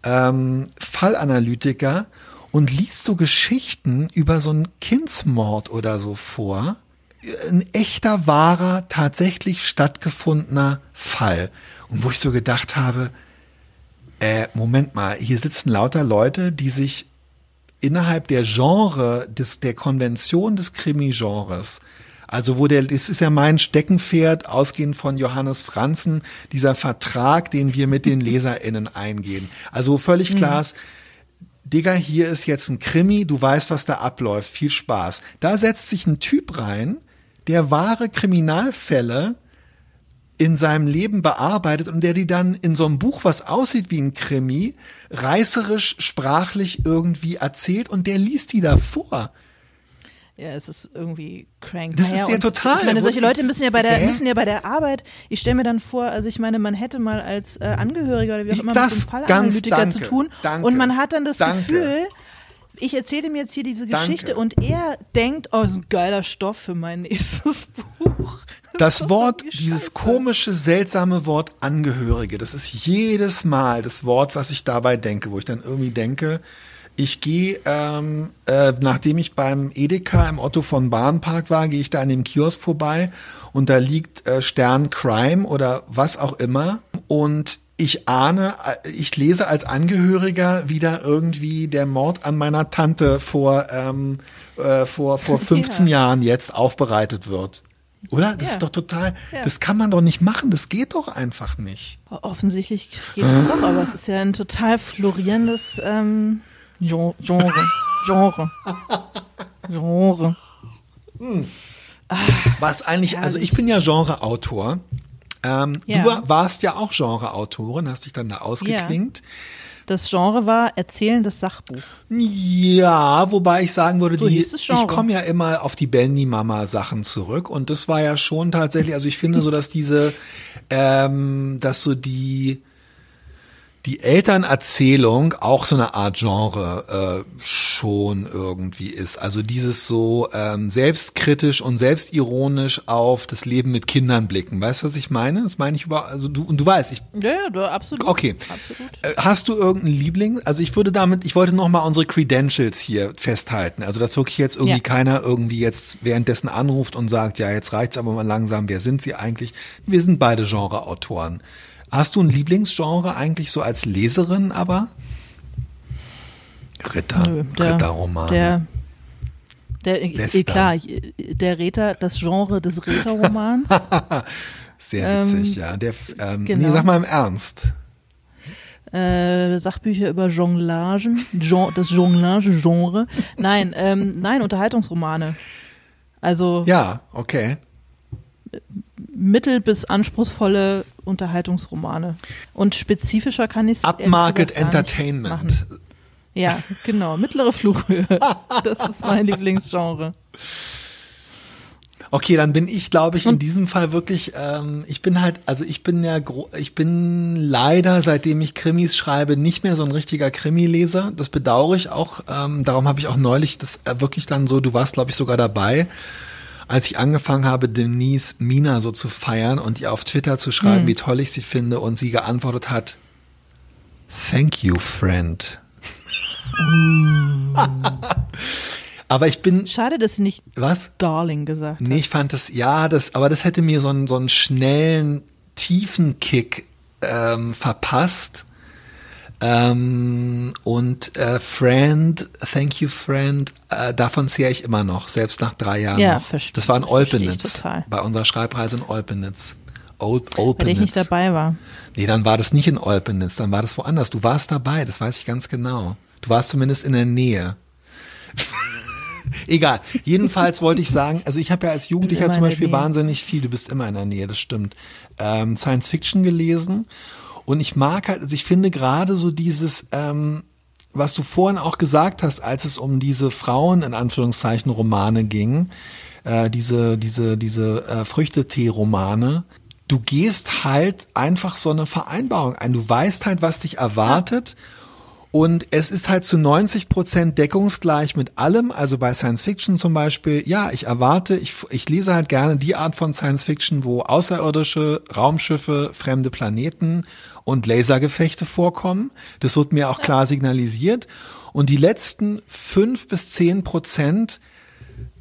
ähm, Fallanalytiker und liest so Geschichten über so einen Kindsmord oder so vor. Ein echter, wahrer, tatsächlich stattgefundener Fall. Und wo ich so gedacht habe, äh, Moment mal, hier sitzen lauter Leute, die sich innerhalb der Genre, des, der Konvention des Krimi-Genres, also wo der, das ist ja mein Steckenpferd, ausgehend von Johannes Franzen, dieser Vertrag, den wir mit den LeserInnen eingehen. Also völlig mhm. klar ist, Digga, hier ist jetzt ein Krimi, du weißt, was da abläuft, viel Spaß. Da setzt sich ein Typ rein, der wahre Kriminalfälle in seinem Leben bearbeitet und der die dann in so einem Buch, was aussieht wie ein Krimi, reißerisch, sprachlich irgendwie erzählt und der liest die da vor. Ja, es ist irgendwie crank. Das naja, ist der total. Ich meine, solche Leute müssen ja bei der, müssen ja bei der Arbeit, ich stelle mir dann vor, also ich meine, man hätte mal als äh, Angehöriger oder wie auch immer das mit einem Fallanalytiker zu tun danke, und man hat dann das danke. Gefühl, ich erzähle ihm jetzt hier diese Geschichte Danke. und er denkt, oh, ist ein geiler Stoff für mein nächstes Buch. Das Wort, dieses komische, seltsame Wort Angehörige, das ist jedes Mal das Wort, was ich dabei denke, wo ich dann irgendwie denke, ich gehe, ähm, äh, nachdem ich beim Edeka im Otto von Bahnpark war, gehe ich da an dem Kiosk vorbei und da liegt äh, Stern Crime oder was auch immer und ich ahne, äh, ich lese als Angehöriger wieder irgendwie der Mord an meiner Tante vor, ähm, äh, vor, vor 15 ja. Jahren jetzt aufbereitet wird. Oder? Das ja. ist doch total, ja. das kann man doch nicht machen, das geht doch einfach nicht. Offensichtlich geht es doch, aber es ist ja ein total florierendes ähm, Genre. Genre. Genre. Hm. Was eigentlich, also ich bin ja Genreautor. Ähm, ja. Du warst ja auch Genreautorin, hast dich dann da ausgeklingt. Ja. Das Genre war erzählendes Sachbuch. Ja, wobei ich sagen würde, so die, ich komme ja immer auf die Benny-Mama-Sachen zurück und das war ja schon tatsächlich, also ich finde so, dass diese, ähm, dass so die, die Elternerzählung auch so eine Art Genre äh, schon irgendwie ist. Also dieses so ähm, selbstkritisch und selbstironisch auf das Leben mit Kindern blicken. Weißt du, was ich meine? Das meine ich über, also du und du weißt, ich. Ja, ja, du, absolut. Okay. Absolut. Äh, hast du irgendeinen Liebling? Also ich würde damit, ich wollte noch mal unsere Credentials hier festhalten. Also dass wirklich jetzt irgendwie ja. keiner irgendwie jetzt währenddessen anruft und sagt, ja, jetzt reicht's aber mal langsam. Wer sind Sie eigentlich? Wir sind beide Genreautoren. Hast du ein Lieblingsgenre eigentlich so als Leserin aber? Ritter, der, Ritterroman. Der, der, äh, klar, der Räter, das Genre des Räterromans. Sehr witzig, ähm, ja. Der, ähm, genau. nee, sag mal im Ernst. Äh, Sachbücher über Jonglagen, Gen das Jonglage-Genre. Nein, ähm, nein, Unterhaltungsromane. Also. Ja, okay mittel- bis anspruchsvolle Unterhaltungsromane. Und spezifischer kann ich es Upmarket Entertainment. Ja, genau. Mittlere Flughöhe. das ist mein Lieblingsgenre. Okay, dann bin ich, glaube ich, in diesem Fall wirklich, ähm, ich bin halt, also ich bin ja, ich bin leider, seitdem ich Krimis schreibe, nicht mehr so ein richtiger Krimileser. Das bedauere ich auch. Ähm, darum habe ich auch neulich das äh, wirklich dann so, du warst, glaube ich, sogar dabei, als ich angefangen habe, Denise Mina so zu feiern und ihr auf Twitter zu schreiben, hm. wie toll ich sie finde und sie geantwortet hat, Thank you, friend. aber ich bin. Schade, dass sie nicht was? Darling gesagt hat. Nee, ich fand das, ja, das, aber das hätte mir so einen, so einen schnellen, tiefen Kick ähm, verpasst. Ähm, und äh, Friend, Thank You Friend, äh, davon zehre ich immer noch, selbst nach drei Jahren ja, noch. Verstehe, das war in Olpenitz, bei unserer Schreibreise in Olpenitz. Old, Olpenitz. Weil ich nicht dabei war. Nee, dann war das nicht in Olpenitz, dann war das woanders. Du warst dabei, das weiß ich ganz genau. Du warst zumindest in der Nähe. Egal. Jedenfalls wollte ich sagen, also ich habe ja als Jugendlicher zum Beispiel wahnsinnig viel, du bist immer in der Nähe, das stimmt, ähm, Science Fiction gelesen und ich mag halt, also ich finde gerade so dieses, ähm, was du vorhin auch gesagt hast, als es um diese Frauen in Anführungszeichen Romane ging, äh, diese diese diese äh, Früchtetee-Romane, du gehst halt einfach so eine Vereinbarung ein. Du weißt halt, was dich erwartet. Und es ist halt zu 90 Prozent deckungsgleich mit allem. Also bei Science Fiction zum Beispiel, ja, ich erwarte, ich, ich lese halt gerne die Art von Science Fiction, wo außerirdische Raumschiffe, fremde Planeten und Lasergefechte vorkommen. Das wird mir auch klar signalisiert. Und die letzten fünf bis zehn Prozent,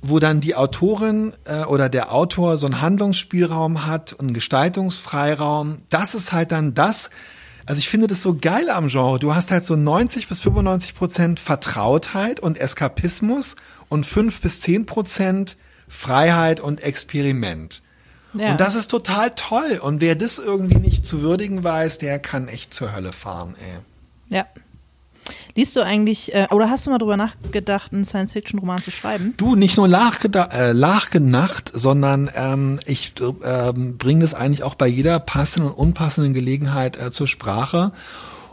wo dann die Autorin äh, oder der Autor so einen Handlungsspielraum hat, einen Gestaltungsfreiraum, das ist halt dann das, also ich finde das so geil am Genre. Du hast halt so 90 bis 95 Prozent Vertrautheit und Eskapismus und 5 bis 10 Prozent Freiheit und Experiment. Ja. Und das ist total toll. Und wer das irgendwie nicht zu würdigen weiß, der kann echt zur Hölle fahren, ey. Ja, Liest du eigentlich, äh, oder hast du mal drüber nachgedacht, einen Science-Fiction-Roman zu schreiben? Du, nicht nur äh, nachgedacht, sondern ähm, ich äh, bringe das eigentlich auch bei jeder passenden und unpassenden Gelegenheit äh, zur Sprache.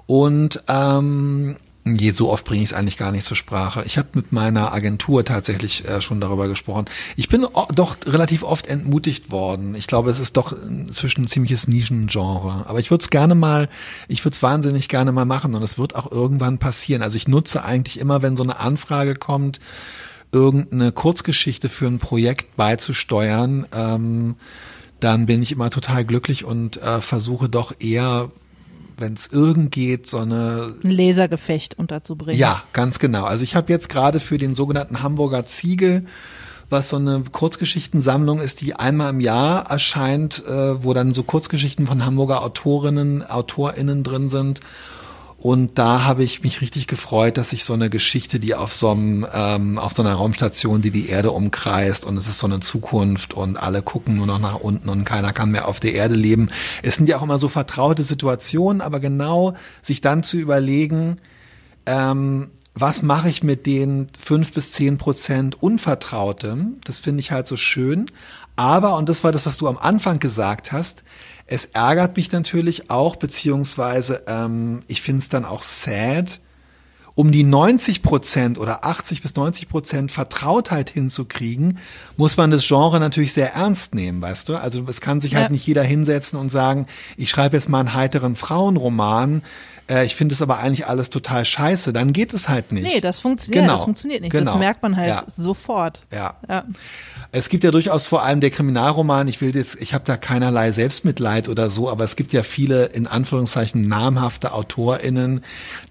Und ähm, Je, so oft bringe ich es eigentlich gar nicht zur Sprache. Ich habe mit meiner Agentur tatsächlich äh, schon darüber gesprochen. Ich bin doch relativ oft entmutigt worden. Ich glaube, es ist doch inzwischen ein ziemliches Nischengenre. Aber ich würde es gerne mal, ich würde es wahnsinnig gerne mal machen und es wird auch irgendwann passieren. Also ich nutze eigentlich immer, wenn so eine Anfrage kommt, irgendeine Kurzgeschichte für ein Projekt beizusteuern. Ähm, dann bin ich immer total glücklich und äh, versuche doch eher wenn es irgend geht, so eine ein Lasergefecht unterzubringen. Ja, ganz genau. Also ich habe jetzt gerade für den sogenannten Hamburger Ziegel was so eine Kurzgeschichtensammlung ist, die einmal im Jahr erscheint, äh, wo dann so Kurzgeschichten von Hamburger Autorinnen, AutorInnen drin sind. Und da habe ich mich richtig gefreut, dass ich so eine Geschichte, die auf so einem, ähm, auf so einer Raumstation, die die Erde umkreist und es ist so eine Zukunft und alle gucken nur noch nach unten und keiner kann mehr auf der Erde leben. Es sind ja auch immer so vertraute Situationen, aber genau sich dann zu überlegen, ähm, was mache ich mit den fünf bis zehn Prozent Unvertrautem? Das finde ich halt so schön. Aber, und das war das, was du am Anfang gesagt hast, es ärgert mich natürlich auch, beziehungsweise ähm, ich finde es dann auch sad, um die 90 Prozent oder 80 bis 90 Prozent Vertrautheit hinzukriegen, muss man das Genre natürlich sehr ernst nehmen, weißt du? Also es kann sich halt ja. halt nicht jeder hinsetzen und sagen, ich schreibe jetzt mal einen heiteren Frauenroman, äh, ich finde es aber eigentlich alles total scheiße, dann geht es halt nicht. Nee, das funktioniert, genau. das funktioniert nicht. Genau. Das merkt man halt ja. sofort. Ja. ja. Es gibt ja durchaus vor allem der Kriminalroman, ich will jetzt, ich habe da keinerlei Selbstmitleid oder so, aber es gibt ja viele in Anführungszeichen namhafte AutorInnen,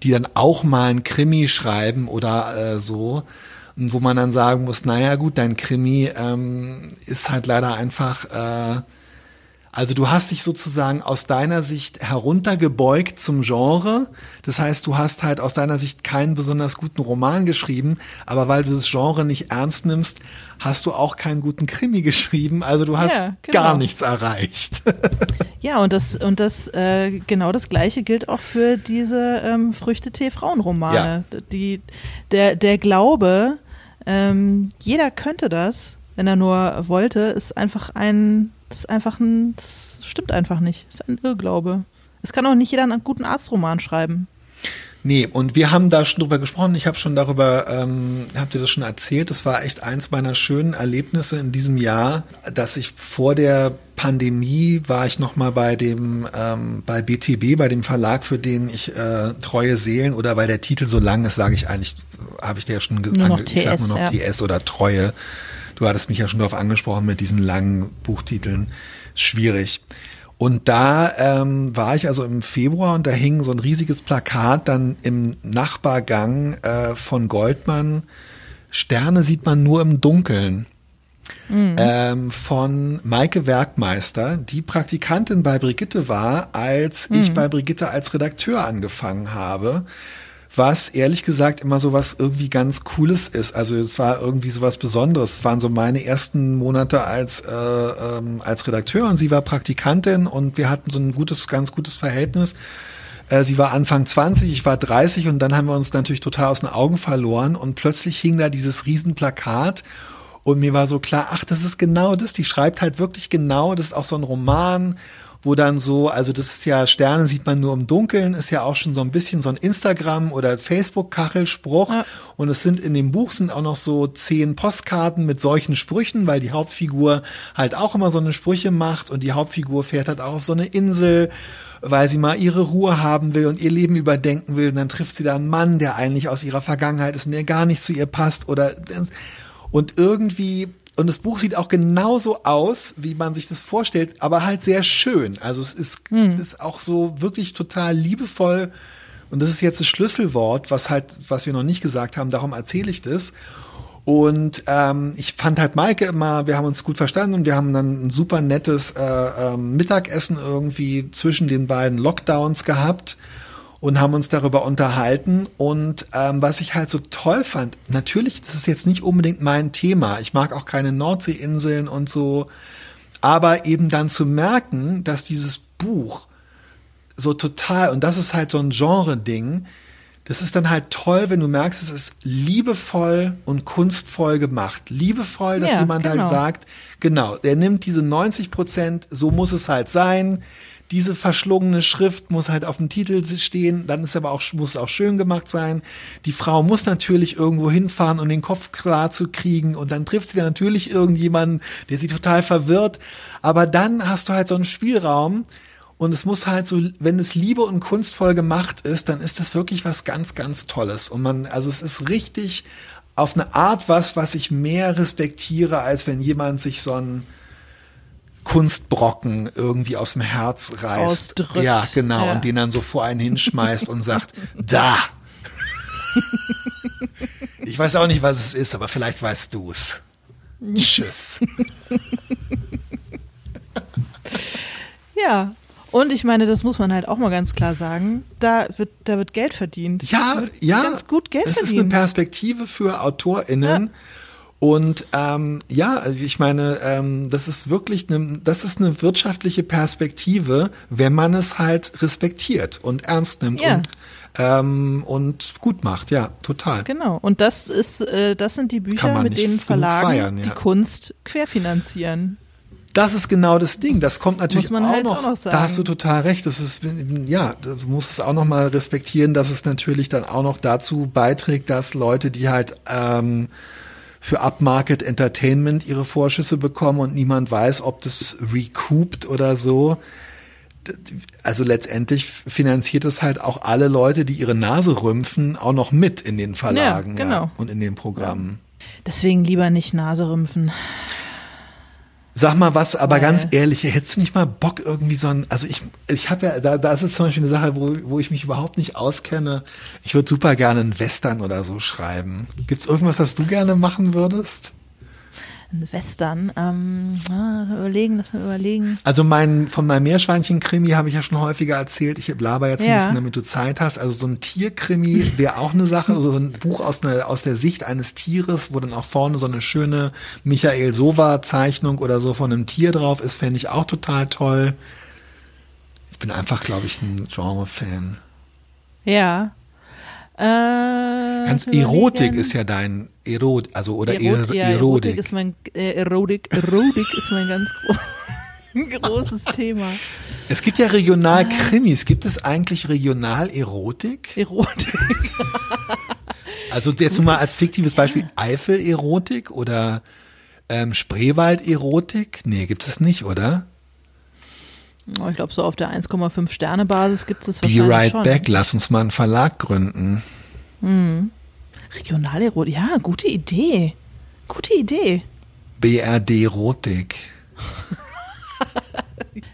die dann auch mal ein Krimi schreiben oder äh, so, wo man dann sagen muss, naja gut, dein Krimi ähm, ist halt leider einfach äh, also du hast dich sozusagen aus deiner Sicht heruntergebeugt zum Genre. Das heißt, du hast halt aus deiner Sicht keinen besonders guten Roman geschrieben, aber weil du das Genre nicht ernst nimmst, hast du auch keinen guten Krimi geschrieben. Also du hast ja, genau. gar nichts erreicht. ja, und das und das äh, genau das Gleiche gilt auch für diese ähm, Früchtetee-Frauenromane. Ja. Die der der Glaube, ähm, jeder könnte das, wenn er nur wollte, ist einfach ein das ist einfach ein, das stimmt einfach nicht. Das ist ein Irrglaube. Es kann auch nicht jeder einen guten Arztroman schreiben. Nee, und wir haben da schon drüber gesprochen. Ich habe schon darüber, ähm, habt ihr das schon erzählt? Das war echt eins meiner schönen Erlebnisse in diesem Jahr, dass ich vor der Pandemie war ich noch mal bei dem ähm, bei BTB, bei dem Verlag, für den ich äh, treue Seelen oder weil der Titel so lang ist, sage ich eigentlich, habe ich dir ja schon gesagt, ich sag nur noch ja. TS oder Treue Du hattest mich ja schon darauf angesprochen mit diesen langen Buchtiteln. Schwierig. Und da ähm, war ich also im Februar und da hing so ein riesiges Plakat dann im Nachbargang äh, von Goldmann. Sterne sieht man nur im Dunkeln. Mhm. Ähm, von Maike Werkmeister, die Praktikantin bei Brigitte war, als mhm. ich bei Brigitte als Redakteur angefangen habe was ehrlich gesagt immer so was irgendwie ganz Cooles ist. Also es war irgendwie so was Besonderes. Es waren so meine ersten Monate als, äh, ähm, als Redakteur und sie war Praktikantin und wir hatten so ein gutes, ganz gutes Verhältnis. Äh, sie war Anfang 20, ich war 30 und dann haben wir uns natürlich total aus den Augen verloren und plötzlich hing da dieses Riesenplakat und mir war so klar, ach, das ist genau das, die schreibt halt wirklich genau, das ist auch so ein Roman wo dann so, also das ist ja, Sterne sieht man nur im Dunkeln, ist ja auch schon so ein bisschen so ein Instagram- oder Facebook-Kachelspruch. Ja. Und es sind in dem Buch sind auch noch so zehn Postkarten mit solchen Sprüchen, weil die Hauptfigur halt auch immer so eine Sprüche macht und die Hauptfigur fährt halt auch auf so eine Insel weil sie mal ihre Ruhe haben will und ihr Leben überdenken will. Und dann trifft sie da einen Mann, der eigentlich aus ihrer Vergangenheit ist und der gar nicht zu ihr passt oder und irgendwie und das Buch sieht auch genauso aus, wie man sich das vorstellt, aber halt sehr schön. Also es ist, hm. ist auch so wirklich total liebevoll. Und das ist jetzt das Schlüsselwort, was halt, was wir noch nicht gesagt haben, darum erzähle ich das. Und ähm, ich fand halt Maike immer, wir haben uns gut verstanden und wir haben dann ein super nettes äh, äh, Mittagessen irgendwie zwischen den beiden Lockdowns gehabt und haben uns darüber unterhalten. Und ähm, was ich halt so toll fand, natürlich, das ist jetzt nicht unbedingt mein Thema. Ich mag auch keine Nordseeinseln und so. Aber eben dann zu merken, dass dieses Buch so total, und das ist halt so ein Genre-Ding, das ist dann halt toll, wenn du merkst, es ist liebevoll und kunstvoll gemacht. Liebevoll, dass ja, jemand halt genau. halt sagt, genau, er nimmt diese 90 Prozent, so muss es halt sein diese verschlungene Schrift muss halt auf dem Titel stehen, dann ist aber auch, muss auch schön gemacht sein. Die Frau muss natürlich irgendwo hinfahren, um den Kopf klar zu kriegen und dann trifft sie dann natürlich irgendjemanden, der sie total verwirrt. Aber dann hast du halt so einen Spielraum und es muss halt so, wenn es liebe und kunstvoll gemacht ist, dann ist das wirklich was ganz, ganz Tolles. Und man, also es ist richtig auf eine Art was, was ich mehr respektiere, als wenn jemand sich so ein Kunstbrocken irgendwie aus dem Herz reißt. Ausdrückt. Ja, genau. Ja. Und den dann so vor einen hinschmeißt und sagt, da. ich weiß auch nicht, was es ist, aber vielleicht weißt du es. Tschüss. ja, und ich meine, das muss man halt auch mal ganz klar sagen, da wird, da wird Geld verdient. Ja, ja. Ganz gut Geld es verdient. Es ist eine Perspektive für AutorInnen. Ja und ähm, ja, ich meine, ähm, das ist wirklich eine, das ist eine wirtschaftliche Perspektive, wenn man es halt respektiert und ernst nimmt ja. und ähm, und gut macht, ja, total. Genau. Und das ist, äh, das sind die Bücher, mit denen Verlagen feiern, ja. die Kunst querfinanzieren. Das ist genau das Ding. Das kommt natürlich auch, halt noch, auch, noch. Da hast du total recht. Das ist ja, du musst es auch noch mal respektieren, dass es natürlich dann auch noch dazu beiträgt, dass Leute, die halt ähm, für Upmarket Entertainment ihre Vorschüsse bekommen und niemand weiß, ob das recouped oder so. Also letztendlich finanziert es halt auch alle Leute, die ihre Nase rümpfen, auch noch mit in den Verlagen ja, genau. ja, und in den Programmen. Deswegen lieber nicht Nase rümpfen. Sag mal was, aber Weil. ganz ehrlich, hättest du nicht mal Bock irgendwie so ein, also ich, ich habe ja, da, das ist zum Beispiel eine Sache, wo, wo ich mich überhaupt nicht auskenne. Ich würde super gerne einen Western oder so schreiben. Gibt's irgendwas, was du gerne machen würdest? Ein Western. Ähm, überlegen, lass mal überlegen. Also mein, von meinem Meerschweinchen-Krimi habe ich ja schon häufiger erzählt. Ich laber jetzt ja. ein bisschen, damit du Zeit hast. Also so ein Tierkrimi wäre auch eine Sache. Also so ein Buch aus, ne, aus der Sicht eines Tieres, wo dann auch vorne so eine schöne Michael Sova-Zeichnung oder so von einem Tier drauf ist, fände ich auch total toll. Ich bin einfach, glaube ich, ein Genre-Fan. Ja. Äh, Ganz Erotik ist ja dein Erot, also oder Erot, ja, Erotik. ist mein äh, Erotik, Erotik ist mein ganz gro großes Thema. Es gibt ja Regional-Krimis. Gibt es eigentlich Regional-Erotik? Erotik. also jetzt mal als fiktives Beispiel Eifel-Erotik oder ähm, Spreewald-Erotik? Nee, gibt es nicht, oder? Ich glaube, so auf der 1,5 Sterne Basis gibt es wahrscheinlich Be right schon. back, lass uns mal einen Verlag gründen. Hm. Regionalerotik, ja, gute Idee. Gute Idee. BRD Rotik.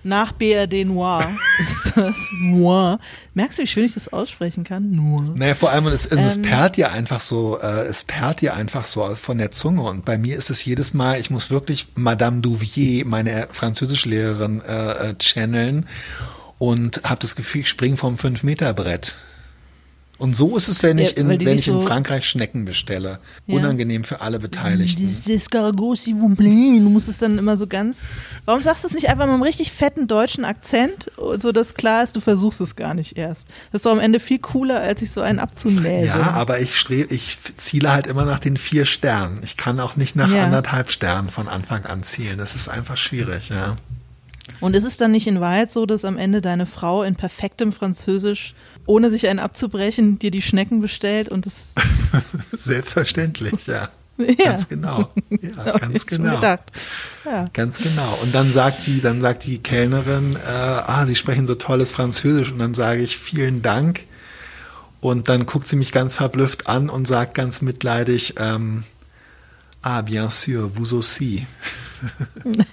Nach BRD Noir ist das Noir. Merkst du, wie schön ich das aussprechen kann? Noir. Naja, vor allem, es, ähm, es perlt ja einfach so, äh, es perlt ja einfach so von der Zunge. Und bei mir ist es jedes Mal, ich muss wirklich Madame Douvier, meine Französischlehrerin, äh, äh, channeln und habe das Gefühl, ich springe vom Fünf-Meter-Brett. Und so ist es, wenn ich in, wenn ich in Frankreich Schnecken bestelle. Ja. Unangenehm für alle Beteiligten. Escargot, s'il vous plaît. Du musst es dann immer so ganz. Warum sagst du es nicht einfach mit einem richtig fetten deutschen Akzent, so dass klar ist, du versuchst es gar nicht erst. Das ist doch am Ende viel cooler, als sich so einen abzunäsen. Ja, aber ich strebe, ich ziele halt immer nach den vier Sternen. Ich kann auch nicht nach ja. anderthalb Sternen von Anfang an zielen. Das ist einfach schwierig, ja. Und ist es dann nicht in Wahrheit so, dass am Ende deine Frau in perfektem Französisch ohne sich einen abzubrechen, dir die Schnecken bestellt und es. Selbstverständlich, ja. Ja. Ganz genau. Ja, ganz genau. Ja. Ganz genau. Und dann sagt die, dann sagt die Kellnerin, äh, ah, Sie sprechen so tolles Französisch. Und dann sage ich vielen Dank. Und dann guckt sie mich ganz verblüfft an und sagt ganz mitleidig, ähm, ah, bien sûr, vous aussi.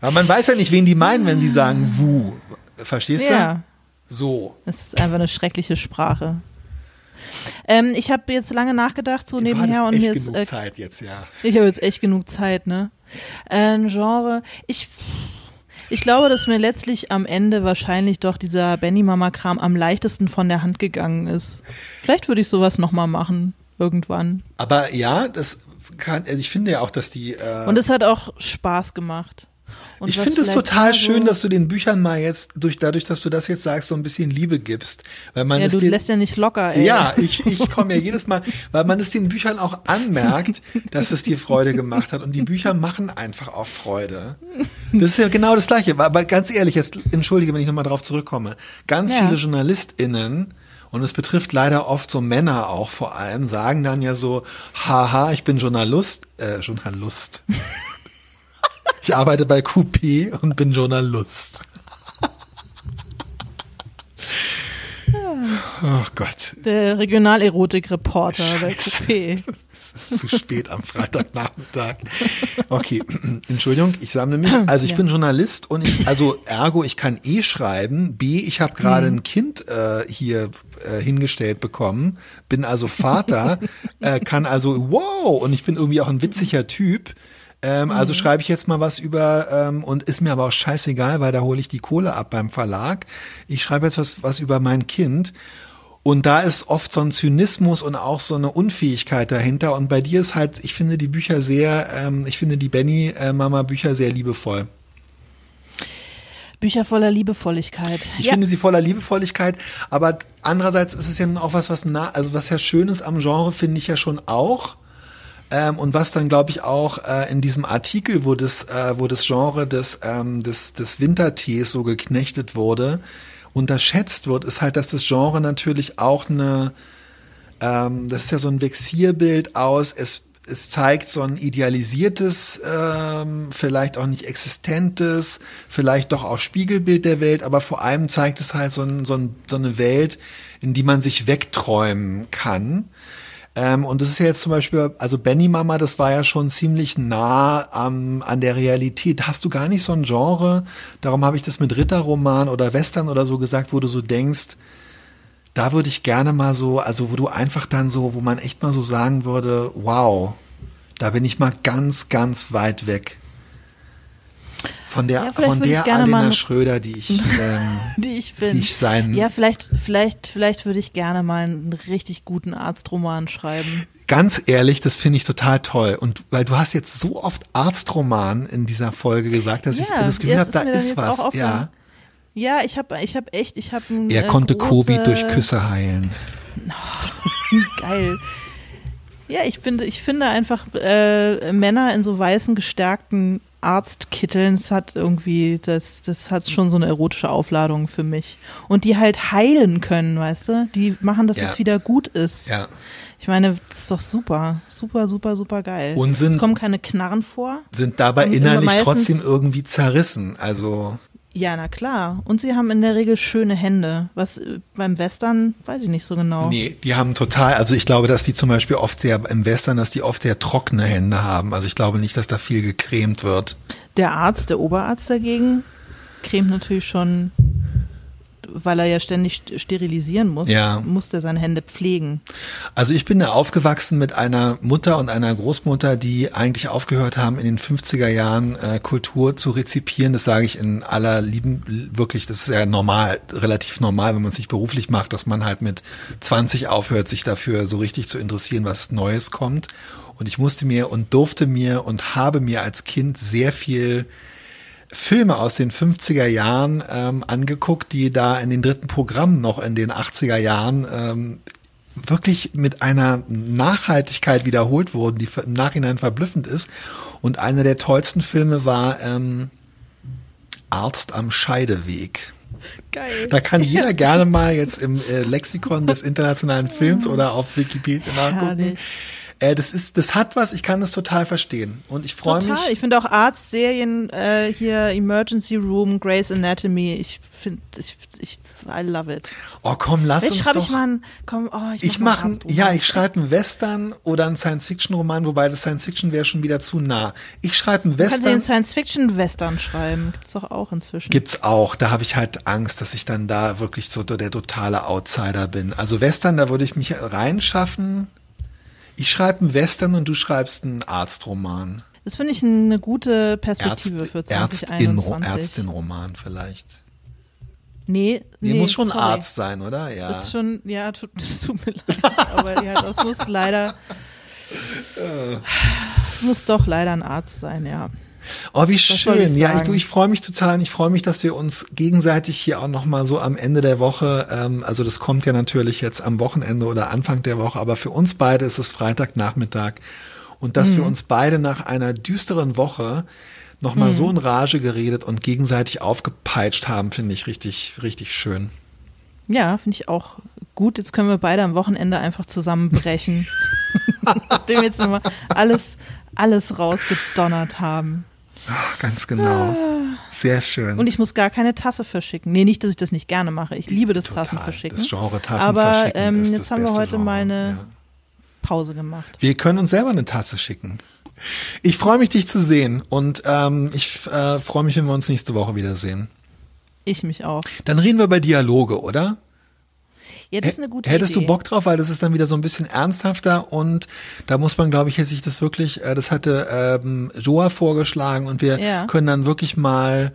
Aber man weiß ja nicht, wen die meinen, wenn sie sagen vous. Verstehst ja, du? So. das ist einfach eine schreckliche Sprache. Ähm, ich habe jetzt lange nachgedacht, so Du nebenher und mir ist genug äh, Zeit jetzt, ja. Ich habe jetzt echt genug Zeit, ne? Ein Genre. Ich, ich glaube, dass mir letztlich am Ende wahrscheinlich doch dieser Benny Mama Kram am leichtesten von der Hand gegangen ist. Vielleicht würde ich sowas nochmal machen. Irgendwann. Aber ja, das kann, also ich finde ja auch, dass die. Äh, Und es hat auch Spaß gemacht. Und ich finde es total so- schön, dass du den Büchern mal jetzt, durch, dadurch, dass du das jetzt sagst, so ein bisschen Liebe gibst. Weil man Ja, es du den, lässt ja nicht locker, ey. Ja, ich, ich komme ja jedes Mal, weil man es den Büchern auch anmerkt, dass es dir Freude gemacht hat. Und die Bücher machen einfach auch Freude. Das ist ja genau das Gleiche. Aber ganz ehrlich, jetzt entschuldige, wenn ich nochmal drauf zurückkomme. Ganz Ja. viele JournalistInnen, und es betrifft leider oft so Männer auch vor allem, sagen dann ja so, haha, ich bin Journalist, äh, Journalist. Ich arbeite bei QP und bin Journalist. Oh Gott. Der Regionalerotik-Reporter bei. Coupé. Es ist zu spät am Freitagnachmittag. Okay, Entschuldigung, ich sammle mich. Also ich Ja. bin Journalist und ich, also ergo, ich kann eh schreiben. B, ich habe gerade ein Kind äh, hier äh, hingestellt bekommen, bin also Vater, äh, kann also, wow, und ich bin irgendwie auch ein witziger Typ. Ähm, Also schreibe ich jetzt mal was über ähm, und ist mir aber auch scheißegal, weil da hole ich die Kohle ab beim Verlag. Ich schreibe jetzt was, was über mein Kind. Und da ist oft so ein Zynismus und auch so eine Unfähigkeit dahinter. Und bei dir ist halt, ich finde die Bücher sehr, ähm, ich finde die Benny-Mama-Bücher sehr liebevoll. Bücher voller Liebevolligkeit. Ich ja. finde sie voller Liebevolligkeit, aber andererseits ist es ja auch was, was nah, also was ja Schönes am Genre finde ich ja schon auch. Ähm, und was dann, glaube ich, auch äh, in diesem Artikel, wo das, äh, wo das Genre des, ähm, des, des Wintertees so geknechtet wurde, unterschätzt wird, ist halt, dass das Genre natürlich auch eine, ähm, das ist ja so ein Vexierbild aus, es, es zeigt so ein idealisiertes, ähm, vielleicht auch nicht existentes, vielleicht doch auch Spiegelbild der Welt, aber vor allem zeigt es halt so, ein, so, ein, so eine Welt, in die man sich wegträumen kann. Ähm, und das ist ja jetzt zum Beispiel, also Benny Mama, das war ja schon ziemlich nah am, an der Realität. Hast du gar nicht so ein Genre, darum habe ich das mit Ritterroman oder Western oder so gesagt, wo du so denkst, da würde ich gerne mal so, also wo du einfach dann so, wo man echt mal so sagen würde, wow, da bin ich mal ganz, ganz weit weg. Von der, Ja, von ich der Alena Schröder, die ich, ähm, die ich bin. die ich sein, ja, vielleicht, vielleicht, vielleicht würde ich gerne mal einen richtig guten Arztroman schreiben. Ganz ehrlich, das finde ich total toll. Und weil du hast jetzt so oft Arztroman in dieser Folge gesagt, dass ich Ja, das Gefühl habe, da ist was. Ja. Ja, ich habe ich hab echt, ich habe Er äh, konnte Kobi durch Küsse heilen. Geil. Ja, ich finde, ich finde einfach äh, Männer in so weißen gestärkten Arztkitteln, das hat irgendwie, das, das hat schon so eine erotische Aufladung für mich. Und die halt heilen können, weißt du? Die machen, dass Ja. es wieder gut ist. Ja. Ich meine, das ist doch super. Super, super, super geil. Und sind- es kommen keine Knarren vor. Sind dabei innerlich trotzdem irgendwie zerrissen. Also, Ja, na klar. Und sie haben in der Regel schöne Hände. Was äh, beim Western, weiß ich nicht so genau. nee, die haben total, also ich glaube, dass die zum Beispiel oft sehr, im Western, dass die oft sehr trockene Hände haben. Also ich glaube nicht, dass da viel gecremt wird. Der Arzt, der Oberarzt dagegen, cremt natürlich schon, weil er ja ständig st- sterilisieren muss, Ja. muss der seine Hände pflegen. Also ich bin da aufgewachsen mit einer Mutter und einer Großmutter, die eigentlich aufgehört haben, in den 50er Jahren äh, Kultur zu rezipieren. Das sage ich in aller Lieben, wirklich, das ist ja normal, relativ normal, wenn man sich beruflich macht, dass man halt mit 20 aufhört, sich dafür so richtig zu interessieren, was Neues kommt. Und ich musste mir und durfte mir und habe mir als Kind sehr viel Filme aus den 50er Jahren ähm, angeguckt, die da in den dritten Programmen noch in den 80er Jahren ähm, wirklich mit einer Nachhaltigkeit wiederholt wurden, die im Nachhinein verblüffend ist. Und einer der tollsten Filme war ähm, Arzt am Scheideweg. Geil. Da kann jeder gerne mal jetzt im äh, Lexikon des internationalen Films oder auf Wikipedia nachgucken. Herrlich. Äh, das ist, das hat was, ich kann das total verstehen. Und ich freue mich. Total. Ich finde auch Arztserien äh, hier Emergency Room, Grey's Anatomy. Ich finde, ich, ich, I love it. Oh komm, lass Jetzt uns schreibe doch. ich mal einen, komm, oh, ich, Ich mach mache, ja, ich schreibe einen Western oder einen Science-Fiction-Roman, wobei das Science-Fiction wäre schon wieder zu nah. Ich schreibe einen Du kannst ja den Western. Science-Fiction-Western schreiben. Gibt's doch auch inzwischen. Gibt's auch. Da habe ich halt Angst, dass ich dann da wirklich so der totale Outsider bin. Also Western, da würde ich mich reinschaffen. Ich schreibe einen Western und du schreibst einen Arztroman. Das finde ich eine gute Ärzt, Perspektive für Ärztin, 2021. Ärztin-Roman vielleicht. Nee, Nee, nee, muss schon sorry. Arzt sein, oder? Ja. Das ist schon, ja, tut, das tut mir leid. Aber ja, das muss leider. Es muss doch leider ein Arzt sein, ja. Oh, wie soll schön. ich Ja, ich, du, ich freue mich total und ich freue mich, dass wir uns gegenseitig hier auch nochmal so am Ende der Woche, ähm, also das kommt ja natürlich jetzt am Wochenende oder Anfang der Woche, aber für uns beide ist es Freitagnachmittag und dass Mhm. wir uns beide nach einer düsteren Woche nochmal Mhm. so in Rage geredet und gegenseitig aufgepeitscht haben, finde ich richtig, richtig schön. Ja, finde ich auch gut. Jetzt können wir beide am Wochenende einfach zusammenbrechen. Nachdem wir jetzt nochmal alles, alles rausgedonnert haben. Ach, ganz genau. Sehr schön. Ah. Und ich muss gar keine Tasse verschicken. Nee, nicht, dass ich das nicht gerne mache. Ich liebe das Total. Tassen verschicken. Das Genre Tassen Aber verschicken ähm, ist jetzt das haben wir heute Genre, mal eine ja. Pause gemacht. Wir können uns selber eine Tasse schicken. Ich freue mich, dich zu sehen und ähm, ich äh, freue mich, wenn wir uns nächste Woche wiedersehen. Ich mich auch. Dann reden wir über Dialoge, oder? Ja, das ist eine gute Hättest Idee. du Bock drauf, weil das ist dann wieder so ein bisschen ernsthafter und da muss man, glaube ich, sich das wirklich, äh, das hatte ähm, Joa vorgeschlagen und wir Ja. können dann wirklich mal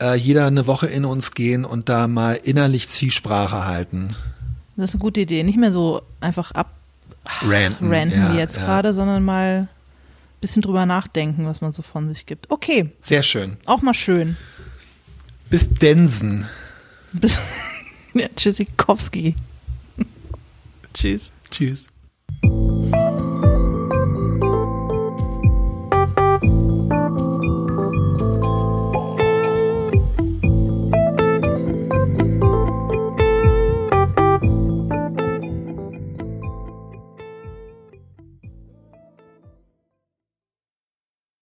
äh, jeder eine Woche in uns gehen und da mal innerlich Zwiesprache halten. Das ist eine gute Idee. Nicht mehr so einfach Ranten. abranten ja, wie jetzt ja. gerade, sondern mal ein bisschen drüber nachdenken, was man so von sich gibt. Okay, Sehr schön. auch mal schön. Bis Densen. Bis Tschüssikowski. Tschüss. Tschüss.